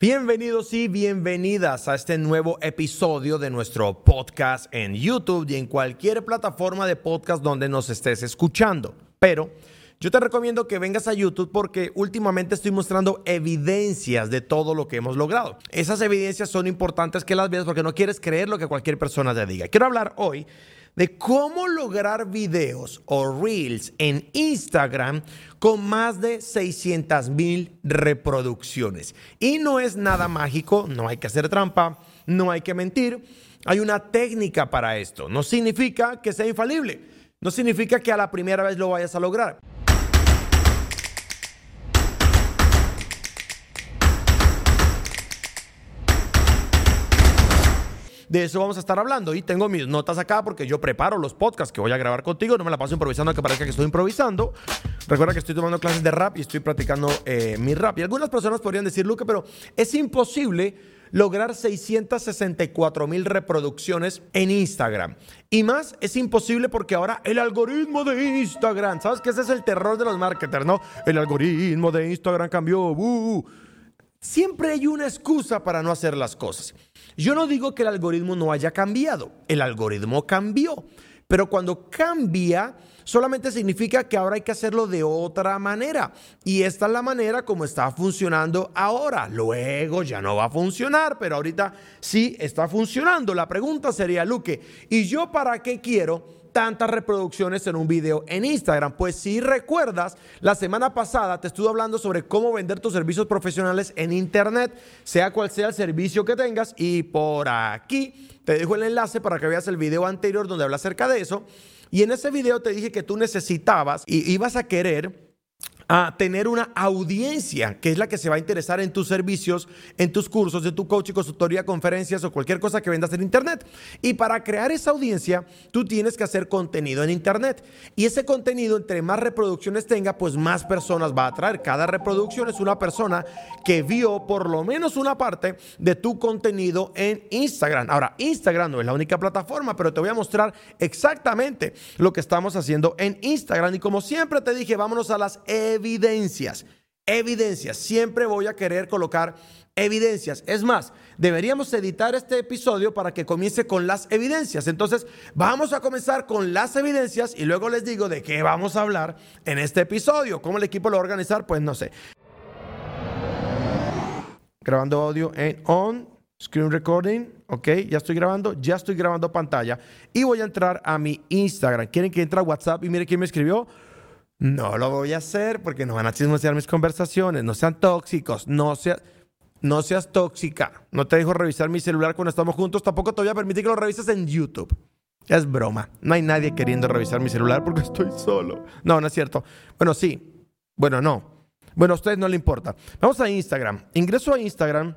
Bienvenidos y bienvenidas a este nuevo episodio de nuestro podcast en YouTube y en cualquier plataforma de podcast donde nos estés escuchando. Pero yo te recomiendo que vengas a YouTube porque últimamente estoy mostrando evidencias de todo lo que hemos logrado. Esas evidencias son importantes que las veas porque no quieres creer lo que cualquier persona te diga. Quiero hablar hoy de cómo lograr videos o reels en Instagram con más de 600 mil reproducciones. Y no es nada mágico, no hay que hacer trampa, no hay que mentir. Hay una técnica para esto. No significa que sea infalible. No significa que a la primera vez lo vayas a lograr. De eso vamos a estar hablando. Y tengo mis notas acá porque yo preparo los podcasts que voy a grabar contigo. No me la paso improvisando, que parezca que estoy improvisando. Recuerda que estoy tomando clases de rap y estoy practicando eh, mi rap. Y algunas personas podrían decir, Luque, pero es imposible lograr 664 mil reproducciones en Instagram. Y más, es imposible porque ahora el algoritmo de Instagram, ¿sabes que ese es el terror de los marketers, no? El algoritmo de Instagram cambió. Siempre hay una excusa para no hacer las cosas. Yo no digo que el algoritmo no haya cambiado, el algoritmo cambió, pero cuando cambia solamente significa que ahora hay que hacerlo de otra manera. Y esta es la manera como está funcionando ahora. Luego ya no va a funcionar, pero ahorita sí está funcionando. La pregunta sería, Luque, ¿y yo para qué quiero? Tantas reproducciones en un video en Instagram. Pues si recuerdas, la semana pasada te estuve hablando sobre cómo vender tus servicios profesionales en Internet, sea cual sea el servicio que tengas. Y por aquí te dejo el enlace para que veas el video anterior donde habla acerca de eso. Y en ese video te dije que tú necesitabas y ibas a querer a tener una audiencia que es la que se va a interesar en tus servicios, en tus cursos, en tu coaching, consultoría, conferencias o cualquier cosa que vendas en Internet. Y para crear esa audiencia, tú tienes que hacer contenido en Internet. Y ese contenido, entre más reproducciones tenga, pues más personas va a atraer. Cada reproducción es una persona que vio por lo menos una parte de tu contenido en Instagram. Ahora, Instagram no es la única plataforma, pero te voy a mostrar exactamente lo que estamos haciendo en Instagram. Y como siempre te dije, vámonos a las evidencias. Evidencias. Siempre voy a querer colocar evidencias. Es más, deberíamos editar este episodio para que comience con las evidencias. Entonces, vamos a comenzar con las evidencias y luego les digo de qué vamos a hablar en este episodio. ¿Cómo el equipo lo va a organizar? Pues no sé. Grabando audio en on, screen recording. Ok, ya estoy grabando, ya estoy grabando pantalla. Y voy a entrar a mi Instagram. ¿Quieren que entre a WhatsApp y mire quién me escribió? No lo voy a hacer porque no van a chismosear mis conversaciones. No sean tóxicos. No, sea, no seas tóxica. No te dejo revisar mi celular cuando estamos juntos. Tampoco te voy a permitir que lo revises en YouTube. Es broma. No hay nadie queriendo revisar mi celular porque estoy solo. No, no es cierto. Bueno, sí. Bueno, no. Bueno, a ustedes no le importa. Vamos a Instagram. Ingreso a Instagram.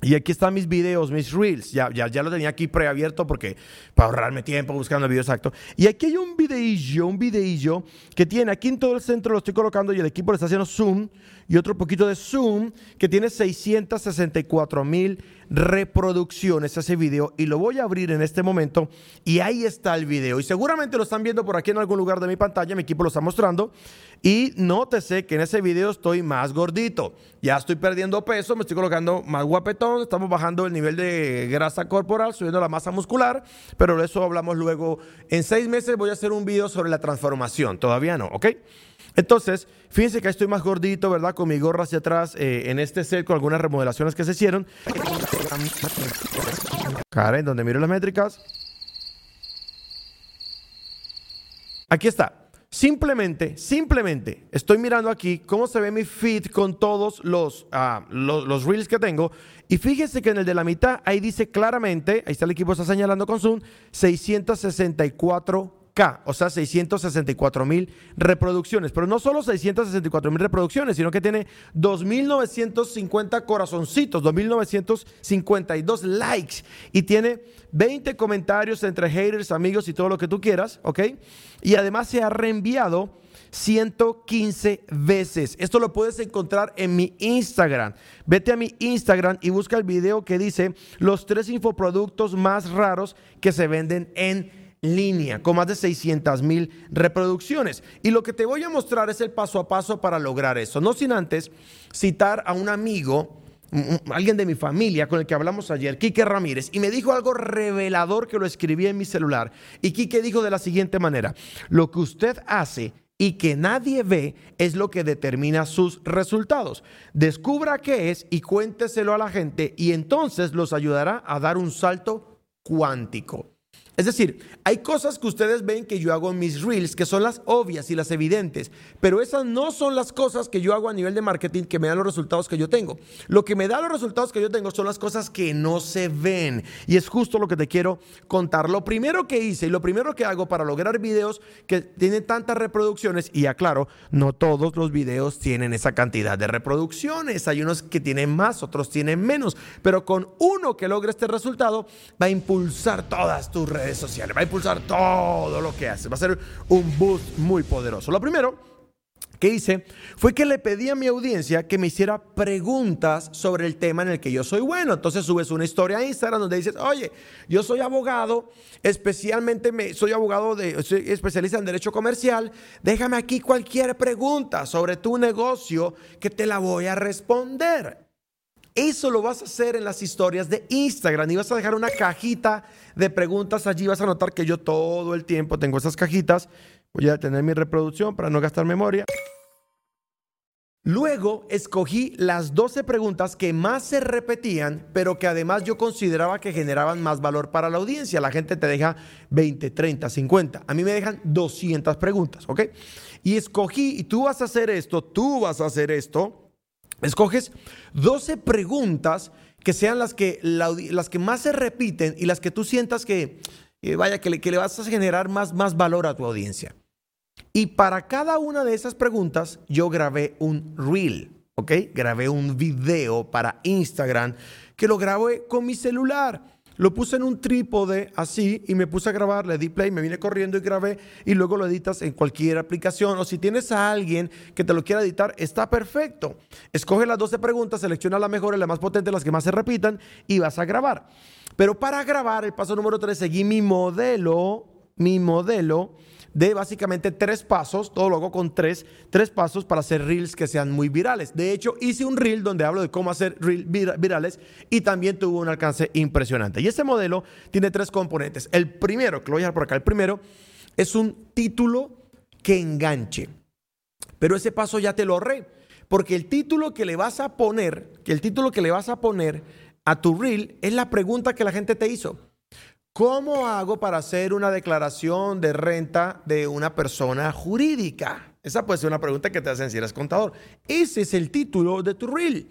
Y aquí están mis videos, mis reels. Ya, ya, ya lo tenía aquí preabierto porque para ahorrarme tiempo buscando el video exacto. Y aquí hay un videillo, un videillo que tiene aquí en todo el centro, lo estoy colocando y el equipo le está haciendo zoom y otro poquito de zoom que tiene 664 mil reproducciones ese video y lo voy a abrir en este momento y ahí está el video y seguramente lo están viendo por aquí en algún lugar de mi pantalla, mi equipo lo está mostrando y nótese que en ese video estoy más gordito, ya estoy perdiendo peso, me estoy colocando más guapetón, estamos bajando el nivel de grasa corporal, subiendo la masa muscular, pero de eso hablamos luego. En seis meses voy a hacer un video sobre la transformación, todavía no, ¿ok? Entonces, fíjense que estoy más gordito, ¿verdad? Con mi gorra hacia atrás eh, en este set con algunas remodelaciones que se hicieron. Karen, donde miro las métricas. Aquí está. Simplemente, simplemente estoy mirando aquí cómo se ve mi feed con todos los, ah, los, los, reels que tengo. Y fíjense que en el de la mitad, ahí dice claramente, ahí está el equipo, está señalando con Zoom, 664 o sea, 664 mil reproducciones. Pero no solo 664 mil reproducciones, sino que tiene 2.950 corazoncitos, 2.952 likes y tiene 20 comentarios entre haters, amigos y todo lo que tú quieras, ¿ok? Y además se ha reenviado 115 veces. Esto lo puedes encontrar en mi Instagram. Vete a mi Instagram y busca el video que dice los tres infoproductos más raros que se venden en línea con más de 600 mil reproducciones. Y lo que te voy a mostrar es el paso a paso para lograr eso. No sin antes citar a un amigo alguien de mi familia con el que hablamos ayer, Quique Ramírez, y me dijo algo revelador que lo escribí en mi celular. Y Quique dijo de la siguiente manera, lo que usted hace y que nadie ve es lo que determina sus resultados. Descubra qué es y cuénteselo a la gente y entonces los ayudará a dar un salto cuántico. Es decir, hay cosas que ustedes ven que yo hago en mis reels que son las obvias y las evidentes, pero esas no son las cosas que yo hago a nivel de marketing que me dan los resultados que yo tengo. Lo que me da los resultados que yo tengo son las cosas que no se ven. Y es justo lo que te quiero contar. Lo primero que hice y lo primero que hago para lograr videos que tienen tantas reproducciones, y aclaro, no todos los videos tienen esa cantidad de reproducciones. Hay unos que tienen más, otros tienen menos, pero con uno que logre este resultado va a impulsar todas tus redes sociales, va a impulsar todo lo que hace, va a ser un boost muy poderoso. Lo primero que hice fue que le pedí a mi audiencia que me hiciera preguntas sobre el tema en el que yo soy bueno. Entonces subes una historia a Instagram donde dices, oye, yo soy abogado, especialmente me, soy abogado de, soy especialista en derecho comercial, déjame aquí cualquier pregunta sobre tu negocio que te la voy a responder. Eso lo vas a hacer en las historias de Instagram y vas a dejar una cajita de preguntas allí. Vas a notar que yo todo el tiempo tengo esas cajitas. Voy a tener mi reproducción para no gastar memoria. Luego escogí las 12 preguntas que más se repetían, pero que además yo consideraba que generaban más valor para la audiencia. La gente te deja 20, 30, 50. A mí me dejan 200 preguntas, ¿ok? Y escogí, y tú vas a hacer esto, tú vas a hacer esto Escoges 12 preguntas que sean las que, las que más se repiten y las que tú sientas que, vaya, que le, que le, vas a generar más, más valor a tu audiencia. Y para cada una de esas preguntas yo grabé un reel, ¿ok? Grabé un video para Instagram que lo grabé con mi celular. Lo puse en un trípode así y me puse a grabar, le di play, me vine corriendo y grabé y luego lo editas en cualquier aplicación o si tienes a alguien que te lo quiera editar, está perfecto. Escoge las 12 preguntas, selecciona la mejor, la más potente, las que más se repitan y vas a grabar. Pero para grabar, el paso número 3, seguí mi modelo, mi modelo de básicamente tres pasos, todo lo hago con tres, tres pasos para hacer reels que sean muy virales. De hecho, hice un reel donde hablo de cómo hacer reels virales y también tuvo un alcance impresionante. Y ese modelo tiene tres componentes. El primero, que lo voy a dejar por acá, el primero es un título que enganche. Pero ese paso ya te lo ahorré, porque el título que le vas a poner, que el título que le vas a poner a tu reel es la pregunta que la gente te hizo. ¿Cómo hago para hacer una declaración de renta de una persona jurídica? Esa puede ser una pregunta que te hacen si eres contador. Ese es el título de tu reel.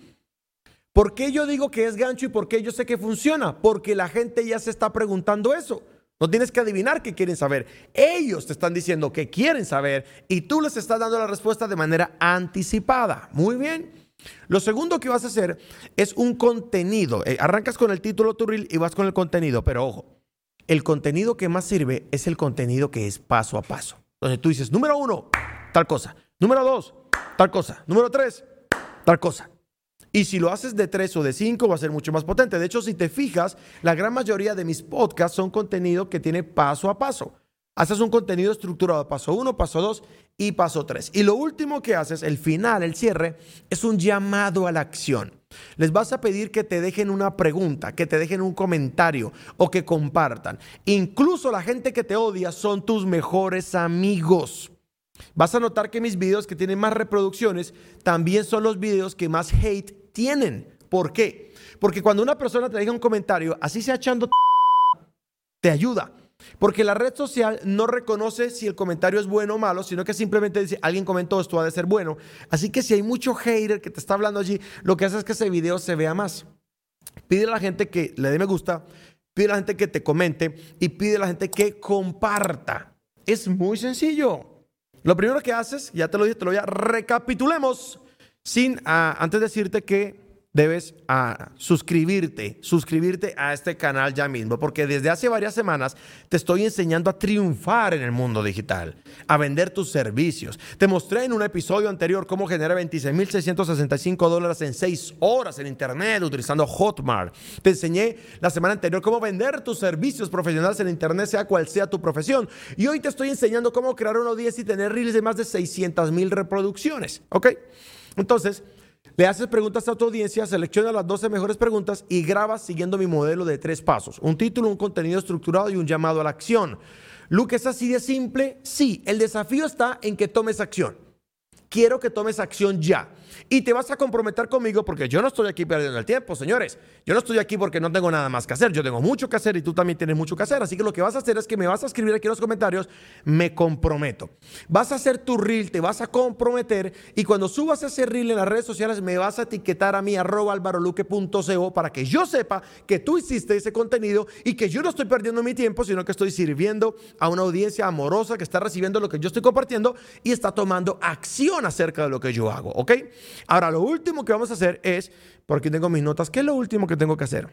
¿Por qué yo digo que es gancho y por qué yo sé que funciona? Porque la gente ya se está preguntando eso. No tienes que adivinar qué quieren saber. Ellos te están diciendo que quieren saber y tú les estás dando la respuesta de manera anticipada. Muy bien. Lo segundo que vas a hacer es un contenido. Eh, arrancas con el título tu reel y vas con el contenido, pero ojo, el contenido que más sirve es el contenido que es paso a paso. Donde tú dices, número uno, tal cosa. Número dos, tal cosa. Número tres, tal cosa. Y si lo haces de tres o de cinco, va a ser mucho más potente. De hecho, si te fijas, la gran mayoría de mis podcasts son contenido que tiene paso a paso. Haces un contenido estructurado, paso uno, paso dos y paso tres. Y lo último que haces, el final, el cierre, es un llamado a la acción. Les vas a pedir que te dejen una pregunta, que te dejen un comentario o que compartan. Incluso la gente que te odia son tus mejores amigos. Vas a notar que mis videos que tienen más reproducciones también son los videos que más hate tienen. ¿Por qué? Porque cuando una persona te deja un comentario, así sea echando te ayuda. Porque la red social no reconoce si el comentario es bueno o malo, sino que simplemente dice, alguien comentó esto, ha de ser bueno. Así que si hay mucho hater que te está hablando allí, lo que hace es que ese video se vea más. Pide a la gente que le dé me gusta, pide a la gente que te comente y pide a la gente que comparta. Es muy sencillo. Lo primero que haces, ya te lo dije, te lo voy a recapitulemos, sin ah, antes decirte que debes a suscribirte, suscribirte a este canal ya mismo, porque desde hace varias semanas te estoy enseñando a triunfar en el mundo digital, a vender tus servicios. Te mostré en un episodio anterior cómo generar 26.665 dólares en 6 horas en Internet utilizando Hotmart. Te enseñé la semana anterior cómo vender tus servicios profesionales en Internet, sea cual sea tu profesión. Y hoy te estoy enseñando cómo crear una audiencia y tener reels de más de 600 mil reproducciones. ¿Ok? Entonces, Le haces preguntas a tu audiencia, selecciona las 12 mejores preguntas y grabas siguiendo mi modelo de tres pasos. Un título, un contenido estructurado y un llamado a la acción. Luke, ¿es así de simple? Sí, el desafío está en que tomes acción. Quiero que tomes acción ya y te vas a comprometer conmigo porque yo no estoy aquí perdiendo el tiempo, señores. Yo no estoy aquí porque no tengo nada más que hacer. Yo tengo mucho que hacer y tú también tienes mucho que hacer. Así que lo que vas a hacer es que me vas a escribir aquí en los comentarios, me comprometo. Vas a hacer tu reel, te vas a comprometer y cuando subas ese reel en las redes sociales me vas a etiquetar a mí arroba alvaroluque.co para que yo sepa que tú hiciste ese contenido y que yo no estoy perdiendo mi tiempo, sino que estoy sirviendo a una audiencia amorosa que está recibiendo lo que yo estoy compartiendo y está tomando acción acerca de lo que yo hago, ¿ok? Ahora, lo último que vamos a hacer es, por aquí tengo mis notas, ¿qué es lo último que tengo que hacer?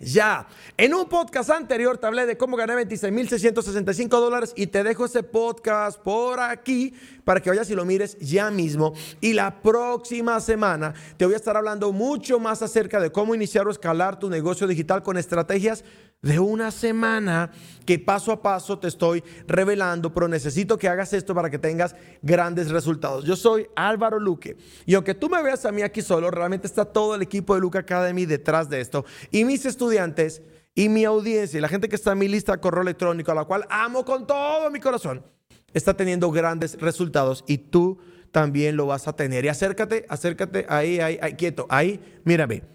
Ya, en un podcast anterior te hablé de cómo gané 26.665 dólares y te dejo ese podcast por aquí para que vayas y lo mires ya mismo. Y la próxima semana te voy a estar hablando mucho más acerca de cómo iniciar o escalar tu negocio digital con estrategias de una semana que paso a paso te estoy revelando, pero necesito que hagas esto para que tengas grandes resultados. Yo soy Álvaro Luque y aunque tú me veas a mí aquí solo, realmente está todo el equipo de Luque Academy detrás de esto y mis estudiantes y mi audiencia y la gente que está en mi lista de correo electrónico, a la cual amo con todo mi corazón, está teniendo grandes resultados y tú también lo vas a tener. Y acércate, acércate ahí, ahí, ahí quieto, ahí, mírame.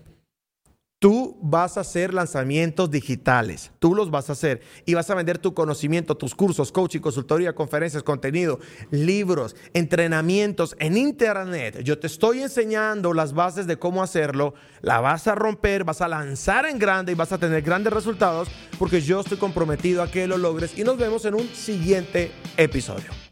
Tú vas a hacer lanzamientos digitales, tú los vas a hacer y vas a vender tu conocimiento, tus cursos, coaching, consultoría, conferencias, contenido, libros, entrenamientos en internet. Yo te estoy enseñando las bases de cómo hacerlo, la vas a romper, vas a lanzar en grande y vas a tener grandes resultados porque yo estoy comprometido a que lo logres y nos vemos en un siguiente episodio.